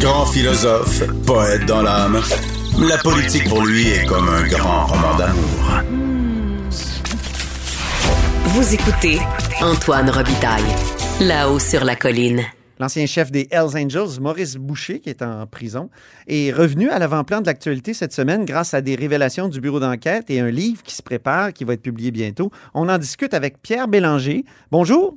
Grand philosophe, poète dans l'âme, la politique pour lui est comme un grand roman d'amour. Vous écoutez Antoine Robitaille, là-haut sur la colline. L'ancien chef des Hells Angels, Maurice Boucher, qui est en prison, est revenu à l'avant-plan de l'actualité cette semaine grâce à des révélations du bureau d'enquête et un livre qui se prépare, qui va être publié bientôt. On en discute avec Pierre Bélanger. Bonjour.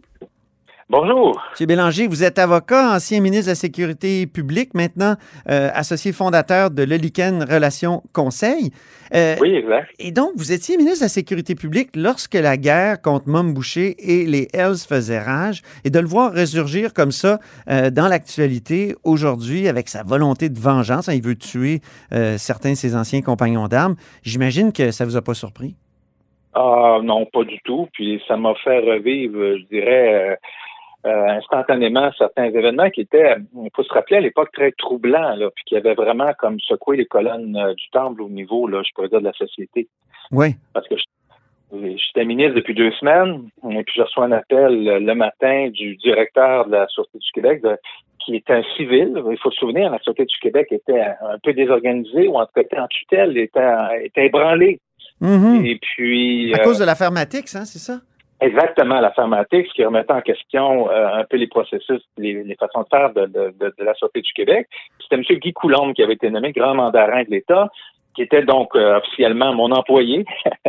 Bonjour. Monsieur Bélanger, vous êtes avocat, ancien ministre de la Sécurité publique, maintenant euh, associé fondateur de l'Oliken Relations Conseil. Euh, oui, exact. Et donc, vous étiez ministre de la Sécurité publique lorsque la guerre contre Mom Boucher et les Hells faisait rage. Et de le voir résurgir comme ça euh, dans l'actualité aujourd'hui avec sa volonté de vengeance, hein, il veut tuer certains de ses anciens compagnons d'armes, j'imagine que ça vous a pas surpris? Ah non, pas du tout. Puis ça m'a fait revivre, je dirais, instantanément certains événements qui étaient, il faut se rappeler à l'époque, très troublants, là, puis qui avaient vraiment comme secoué les colonnes euh, du temple au niveau, là, je pourrais dire, de la société. Oui. Parce que j'étais ministre depuis deux semaines, et puis je reçois un appel le matin du directeur de la Sûreté du Québec, qui est un civil. Il faut se souvenir, la Sûreté du Québec était un peu désorganisée, ou en tout cas était en tutelle, était, était ébranlée. Mm-hmm. Et puis. À cause de l'affaire Matix, hein, c'est ça? Exactement, la pharmatique, ce qui remettait en question euh, un peu les processus, les, les façons de faire de, de, de, la Sûreté du Québec. C'était M. Guy Coulombe qui avait été nommé grand mandarin de l'État, qui était donc euh, officiellement mon employé.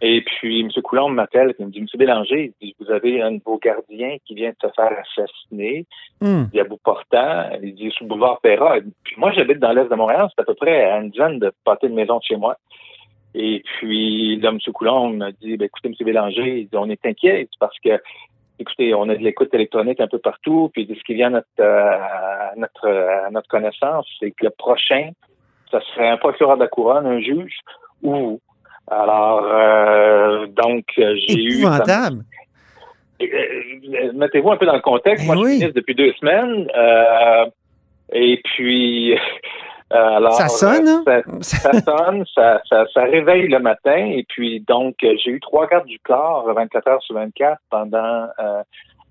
Et puis, M. Coulombe m'appelle et me dit, M. Bélanger, vous avez un de vos gardiens qui vient de se faire assassiner. Hmm. Il y a bout portant. Il dit, sous le boulevard Perra. Puis moi, j'habite dans l'est de Montréal. C'est à peu près à une dizaine de pâtés de maison de chez moi. Et puis, là, M. Coulomb m'a dit, ben, écoutez, M. Bélanger, on est inquiet parce que, écoutez, on a de l'écoute électronique un peu partout, puis ce qui vient à notre, euh, notre, notre connaissance, c'est que le prochain, ça serait un procureur de la couronne, un juge, ou alors, euh, donc, j'ai eu... Épouvantable. Euh, mettez-vous un peu dans le contexte. Eh Moi, je suis ministre depuis deux semaines. Euh, et puis, alors, ça sonne, hein? ça, sonne, ça, ça, ça, réveille le matin. Et puis, donc, j'ai eu trois gardes du corps 24 heures sur 24 pendant euh,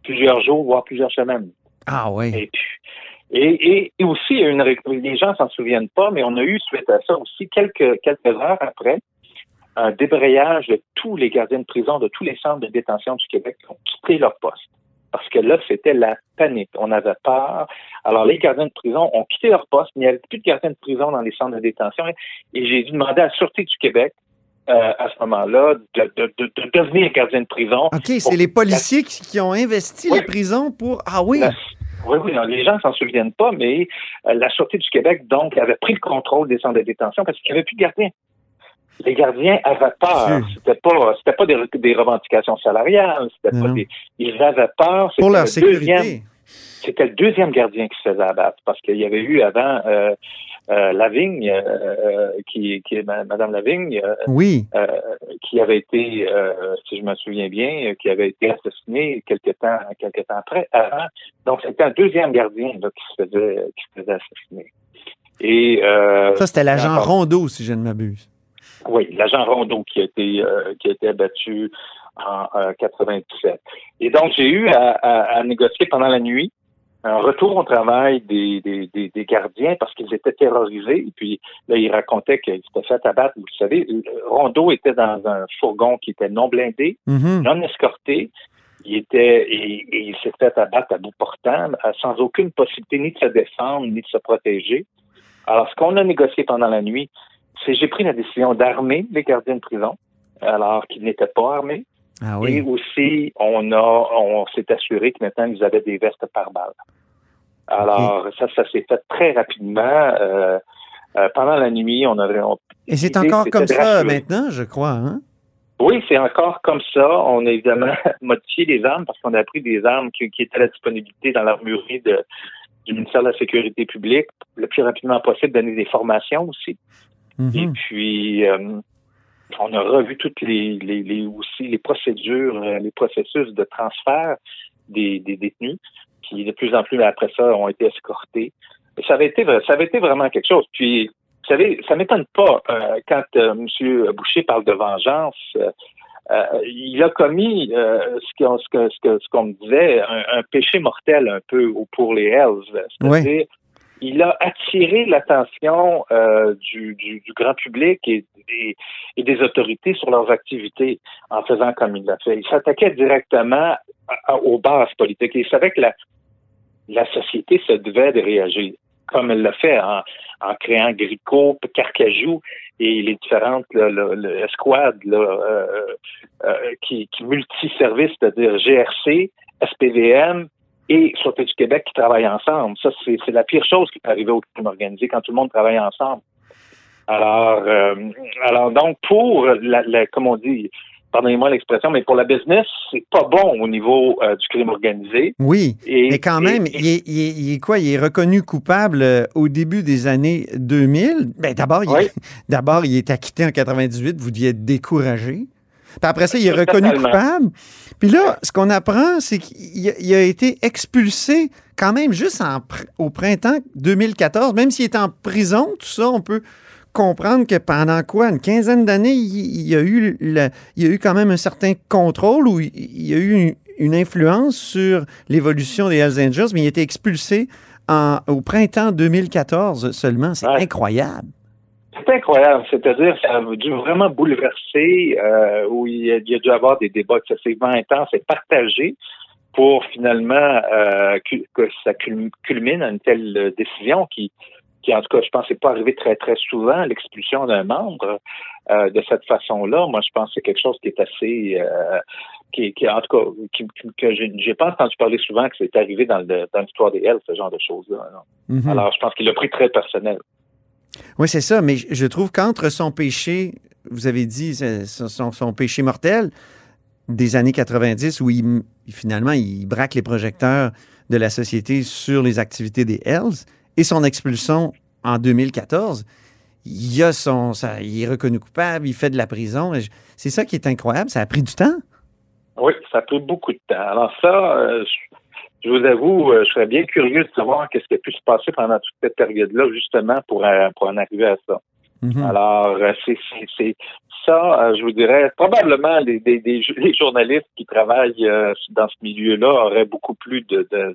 plusieurs jours, voire plusieurs semaines. Ah oui. Et puis, et, et, aussi, une, les gens s'en souviennent pas, mais on a eu suite à ça aussi quelques, quelques heures après un débrayage de tous les gardiens de prison de tous les centres de détention du Québec qui ont quitté leur poste parce que là, c'était la panique. On avait peur. Alors, les gardiens de prison ont quitté leur poste. Il n'y avait plus de gardiens de prison dans les centres de détention. Et j'ai dû demander à la Sûreté du Québec, euh, à ce moment-là, de, de, de, de, devenir gardien de prison. OK, c'est les policiers qui, ont investi les prisons pour... Ah oui! Oui, oui, les gens s'en souviennent pas, mais euh, la Sûreté du Québec, donc, avait pris le contrôle des centres de détention parce qu'il n'y avait plus de gardiens les gardiens avaient peur. C'était pas, c'était pas des, des, revendications salariales. C'était pas des, ils avaient peur. Pour leur sécurité. C'était le deuxième gardien qui se faisait abattre parce qu'il y avait eu avant euh, euh, Lavigne, euh, euh qui, qui est Madame Lavigne, euh, oui, euh, qui avait été, si je me souviens bien, qui avait été assassiné quelque temps, quelque temps après. Avant. Donc c'était un deuxième gardien là, qui se faisait, qui se faisait assassiner. Et ça c'était l'agent Rondeau, si je ne m'abuse. Oui, l'agent Rondeau qui a été euh, qui a été abattu en 97. Et donc j'ai eu à, à, négocier pendant la nuit un retour au travail des, des, des, des gardiens parce qu'ils étaient terrorisés. Et puis là, ils racontaient qu'ils s'étaient fait abattre. Vous savez, Rondeau était dans un fourgon qui était non blindé, mm-hmm. non escorté. Il était et, et il s'est fait abattre à bout portant, sans aucune possibilité ni de se défendre ni de se protéger. Alors, ce qu'on a négocié pendant la nuit, j'ai pris la décision d'armer les gardiens de prison alors qu'ils n'étaient pas armés. Ah oui. Et aussi, on a, on s'est assuré que maintenant ils avaient des vestes par balle. Alors ça, ça s'est fait très rapidement. Euh, euh, pendant la nuit, on avait. Et c'est encore comme ça maintenant, je crois. Hein? Oui, c'est encore comme ça. On a évidemment modifié les armes parce qu'on a pris des armes qui, qui étaient à la disponibilité dans l'armurerie de, du ministère de la Sécurité publique le plus rapidement possible, donner des formations aussi. Et puis, euh, on a revu toutes les, les, les, aussi les procédures, euh, les processus de transfert des, des détenus, qui de plus en plus après ça ont été escortés. Et ça avait été, ça avait été vraiment quelque chose. Puis, vous savez, ça m'étonne pas euh, quand M. Boucher parle de vengeance. il a commis ce qu'on ce que, ce, ce qu'on me disait un, péché mortel un peu pour les Hells, c'est-à-dire il a attiré l'attention euh, du, du, grand public et, et, des autorités sur leurs activités en faisant comme il l'a fait. Il s'attaquait directement aux bases politiques. il savait que la, la société se devait de réagir, comme elle l'a fait en, en créant Grico, Carcajou et les différentes escouades euh, euh, qui, qui c'est-à-dire GRC, SPVM, et Sûreté du Québec qui travaillent ensemble. Ça, c'est la pire chose qui peut arriver au crime organisé quand tout le monde travaille ensemble. Alors, euh, alors donc pour la, la, comme on dit, pardonnez-moi l'expression, mais pour la business, c'est pas bon au niveau euh, du crime organisé. Oui, mais quand même, il, est, il, est, quoi? Il est reconnu coupable euh, au début des années 2000. Ben, d'abord, il, d'abord, il est acquitté en 98. Vous deviez être découragé. Puis après ça, il est reconnu coupable. Puis là, ce qu'on apprend, c'est qu'il a été expulsé quand même juste au printemps 2014, même s'il est en prison, tout ça, on peut comprendre que pendant quoi, une quinzaine d'années, il, y a eu il y a eu quand même un certain contrôle ou il, y a eu une, influence sur l'évolution des Hells Angels, mais il a été expulsé en, au printemps 2014 seulement. C'est incroyable. C'est incroyable. C'est-à-dire, ça a dû vraiment bouleverser, euh, où il y, a, dû avoir des débats excessivement intenses et partagés pour finalement euh, que, ça culmine à une telle décision qui, qui en tout cas, je pense, n'est pas arrivé très, très souvent, l'expulsion d'un membre euh, de cette façon-là. Moi, je pense que c'est quelque chose qui est assez... qui, qui, en tout cas, qui, que j'ai pas entendu parler souvent que c'est arrivé dans, l'histoire des Hells, ce genre de choses-là. Mm-hmm. Alors, je pense qu'il l'a pris très personnel. Oui, c'est ça, mais je trouve qu'entre son péché, vous avez dit, son, péché mortel des années 90, où il, finalement il braque les projecteurs de la société sur les activités des Hells, et son expulsion en 2014, il, a son, il est reconnu coupable, il fait de la prison. C'est ça qui est incroyable, ça a pris du temps. Oui, ça a pris beaucoup de temps. Alors ça, euh, je vous avoue, euh, je serais bien curieux de savoir qu'est-ce qui a pu se passer pendant toute cette période-là, justement, pour, euh, pour en arriver à ça. Mhm. Alors, euh, c'est ça, je vous dirais, probablement les, les, journalistes qui travaillent dans ce milieu-là auraient beaucoup plus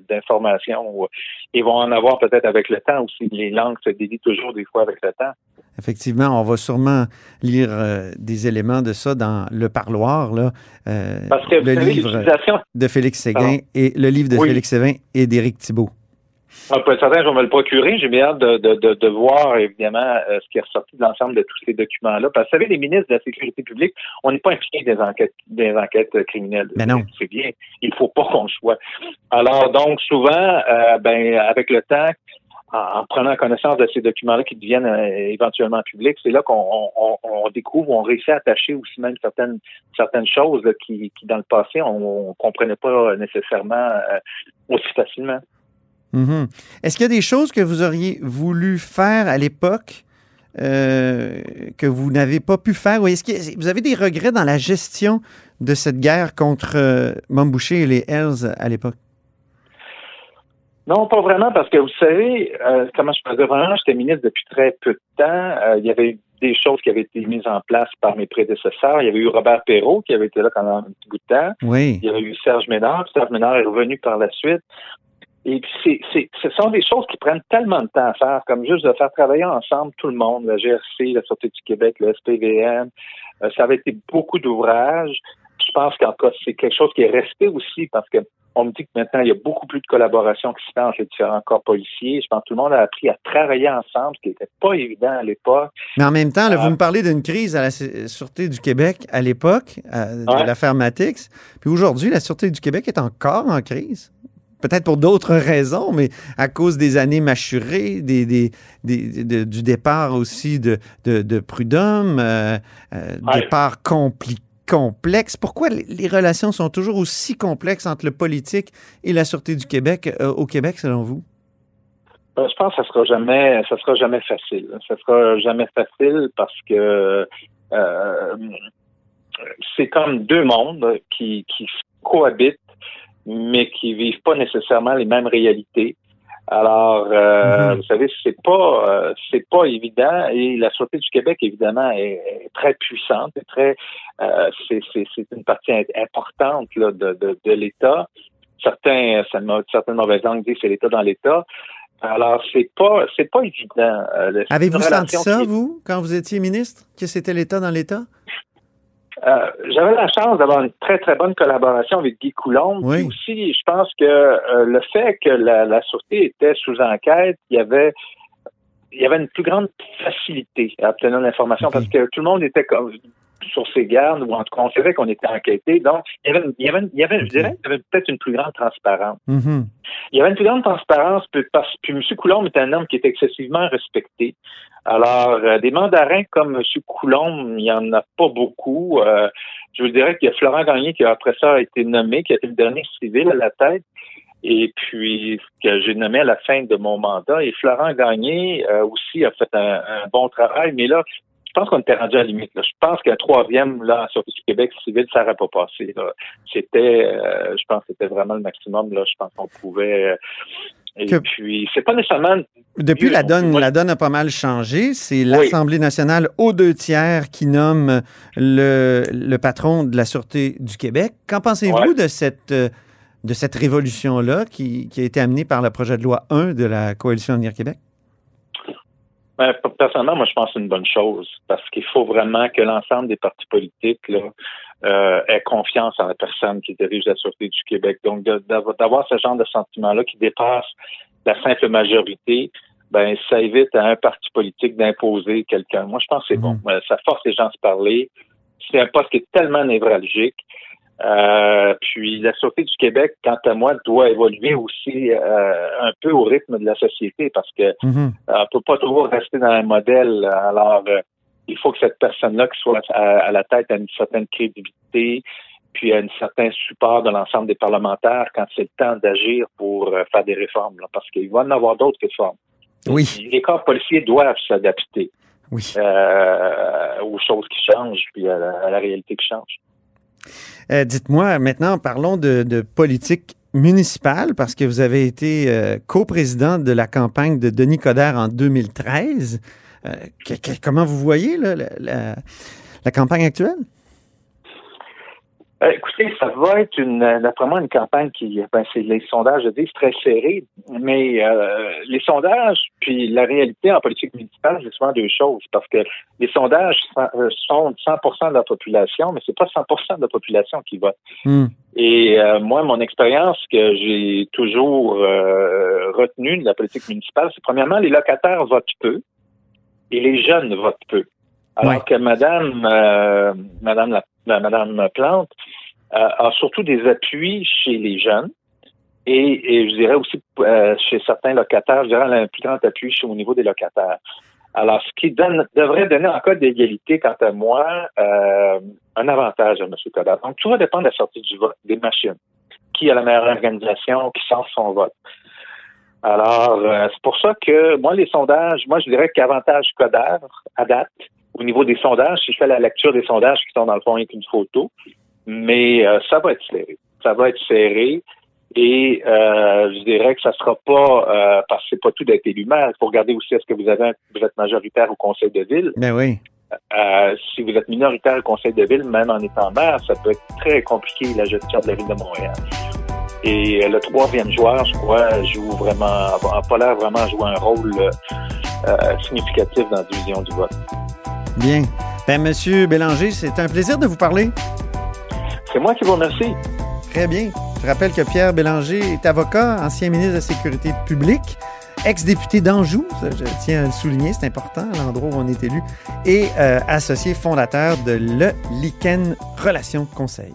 d'informations et vont en avoir peut-être avec le temps aussi. Les langues se délient toujours des fois avec le temps. Effectivement, on va sûrement lire euh, des éléments de ça dans Le Parloir, là, euh, Parce que le livre de Félix Séguin et le livre de Félix Séguin et d'Éric Thibault. Ah, certain, je vais me le procurer. J'ai bien hâte de, de, de, voir, évidemment, euh, ce qui est ressorti de l'ensemble de tous ces documents-là. Parce que, vous savez, les ministres de la Sécurité publique, on n'est pas impliqués des enquêtes, des enquêtes criminelles. Mais non. C'est bien. Il ne faut pas qu'on soit. Alors, donc, souvent, ben, avec le temps, en, prenant connaissance de ces documents-là qui deviennent euh, éventuellement publics, c'est là qu'on on, découvre, on réussit à attacher aussi même certaines certaines choses qui, qui, dans le passé, on ne comprenait pas nécessairement euh, aussi facilement. Mm-hmm. Est-ce qu'il y a des choses que vous auriez voulu faire à l'époque euh, que vous n'avez pas pu faire? Ou est-ce que vous avez des regrets dans la gestion de cette guerre contre euh, et les Hells à l'époque? Non, pas vraiment, parce que vous savez, euh, comment je peux dire, vraiment, j'étais ministre depuis très peu de temps. Euh, il y avait des choses qui avaient été mises en place par mes prédécesseurs. Il y avait eu Robert Perrault qui avait été là pendant un petit bout de temps. Oui. Il y avait eu Serge Ménard. Serge Ménard est revenu par la suite. Et c'est, c'est, ce sont des choses qui prennent tellement de temps à faire, comme juste de faire travailler ensemble tout le monde, la GRC, la Sûreté du Québec, le SPVM. Euh, ça avait été beaucoup d'ouvrages. Je pense qu'en cas, c'est quelque chose qui est resté aussi parce que on me dit que maintenant, il y a beaucoup plus de collaboration qui se fait entre les différents corps policiers. Je pense que tout le monde a appris à travailler ensemble, ce qui n'était pas évident à l'époque. Mais en même temps, vous me parlez d'une crise à la Sûreté du Québec à l'époque, euh, de l'affaire Matix. Puis aujourd'hui, la Sûreté du Québec est encore en crise. Peut-être pour d'autres raisons, mais à cause des années mâchurées, des, du départ aussi de, de, Prud'homme, euh, euh départ compliqué complexe. Pourquoi les relations sont toujours aussi complexes entre le politique et la Sûreté du Québec euh, au Québec, selon vous? Ben, je pense que ça sera jamais, ça sera jamais facile. Ça sera jamais facile parce que c'est comme deux mondes qui, qui cohabitent, mais qui vivent pas nécessairement les mêmes réalités. Alors, euh, mhm. vous savez, c'est pas euh, c'est pas évident et la Sûreté du Québec, évidemment, est, très puissante, et très euh, c'est une partie importante de, de, de l'État. Certains, certaines mauvaises langues disent c'est l'État dans l'État. Alors, c'est pas, c'est pas évident. Euh, Avez-vous senti ça, vous, quand vous étiez ministre, que c'était l'État dans l'État? Euh, j'avais la chance d'avoir une très, très bonne collaboration avec Guy Coulomb. Oui. aussi, je pense que euh, le fait que la, la, Sûreté était sous enquête, il y avait il y avait une plus grande facilité à obtenir l'information parce que tout le monde était comme sur ses gardes, ou en tout cas, on savait qu'on était enquêté. Donc, il y avait, il y avait, il y avait je dirais, il y avait peut-être une plus grande transparence. Mm-hmm. Il y avait une plus grande transparence, parce que M. Coulomb est un homme qui est excessivement respecté. Alors, euh, des mandarins comme M. Coulomb, il n'y en a pas beaucoup. Euh, je vous dirais qu'il y a Florent Gagné qui, après ça, a été nommé, qui a été le dernier civil à la tête et puis que j'ai nommé à la fin de mon mandat. Et Florent Gagné euh, aussi a fait un, bon travail, mais là, pense qu'on était rendu à la limite. Là. Je pense qu'un troisième là, sur du Québec civil, ça n'aurait pas passé. C'était, euh, je pense que c'était vraiment le maximum. Là. Je pense qu'on pouvait. Euh, et puis, c'est pas nécessairement. Depuis, la donne, la donne a pas mal changé. C'est l'Assemblée nationale aux deux tiers qui nomme le, le patron de la Sûreté du Québec. Qu'en pensez-vous de cette euh, de cette révolution-là qui, qui, a été amenée par le projet de loi 1 de la Coalition Avenir Québec? Ben, personnellement, moi, je pense que c'est une bonne chose parce qu'il faut vraiment que l'ensemble des partis politiques là, euh, aient confiance en la personne qui dirige la Sûreté du Québec. Donc, d'avoir ce genre de sentiment-là qui dépasse la simple majorité, ben ça évite à un parti politique d'imposer quelqu'un. Moi, je pense que c'est bon. Mm-hmm. Ça force les gens à se parler. C'est un poste qui est tellement névralgique. Euh, puis la Sûreté du Québec, quant à moi, doit évoluer aussi euh, un peu au rythme de la société parce que mm on peut pas toujours rester dans un modèle. Alors, euh, il faut que cette personne-là qui soit à, la tête ait une certaine crédibilité, puis ait un certain support de l'ensemble des parlementaires quand c'est le temps d'agir pour faire des réformes, parce qu'il va en avoir d'autres réformes. Oui. Les corps policiers doivent s'adapter oui. aux choses qui changent, puis à la réalité qui change. Euh, dites-moi, maintenant, parlons de, politique municipale, parce que vous avez été euh, coprésident de la campagne de Denis Coderre en 2013. Euh, comment vous voyez la campagne actuelle? Euh, écoutez, ça va être une, d'après moi, une campagne qui, ben, c'est les sondages, je dis, très serré, mais euh, les sondages puis la réalité en politique municipale, c'est souvent deux choses, parce que les sondages sont 100% de la population, mais c'est pas 100% de la population qui vote. Hmm. Et euh, moi, mon expérience que j'ai toujours retenue de la politique municipale, c'est premièrement, les locataires votent peu et les jeunes votent peu. Alors que Madame, Madame la Madame Plante, euh, a surtout des appuis chez les jeunes et, je dirais aussi euh, chez certains locataires, je dirais un plus grand appui au niveau des locataires. Alors, ce qui devrait donner en cas d'égalité, quant à moi, euh, un avantage à M. Coderre. Donc, tout va dépendre de la sortie du vote, des machines. Qui a la meilleure organisation, qui sort son vote. Alors, c'est pour ça que moi, les sondages, moi, je dirais qu'avantage Coderre, à date, au niveau des sondages, si je fais la lecture des sondages qui sont dans le fond avec une photo, mais euh, ça va être serré. Ça va être serré. Et euh, je dirais que ça sera pas euh, parce que c'est pas tout d'être élu maire. Il faut regarder aussi est-ce que vous avez vous êtes majoritaire au conseil de ville. Ben oui. si vous êtes minoritaire au conseil de ville, même en étant maire, ça peut être très compliqué la gestion de la ville de Montréal. Et le troisième joueur, je crois, joue vraiment, a pas l'air vraiment jouer un rôle significatif dans la division du vote. Bien. Ben, Monsieur Bélanger, c'est un plaisir de vous parler. C'est moi qui vous remercie. Très bien. Je rappelle que Pierre Bélanger est avocat, ancien ministre de la Sécurité publique, ex-député d'Anjou, je tiens à le souligner, c'est important, l'endroit où on est élu, et euh, associé fondateur de Le Lichen Relations Conseil.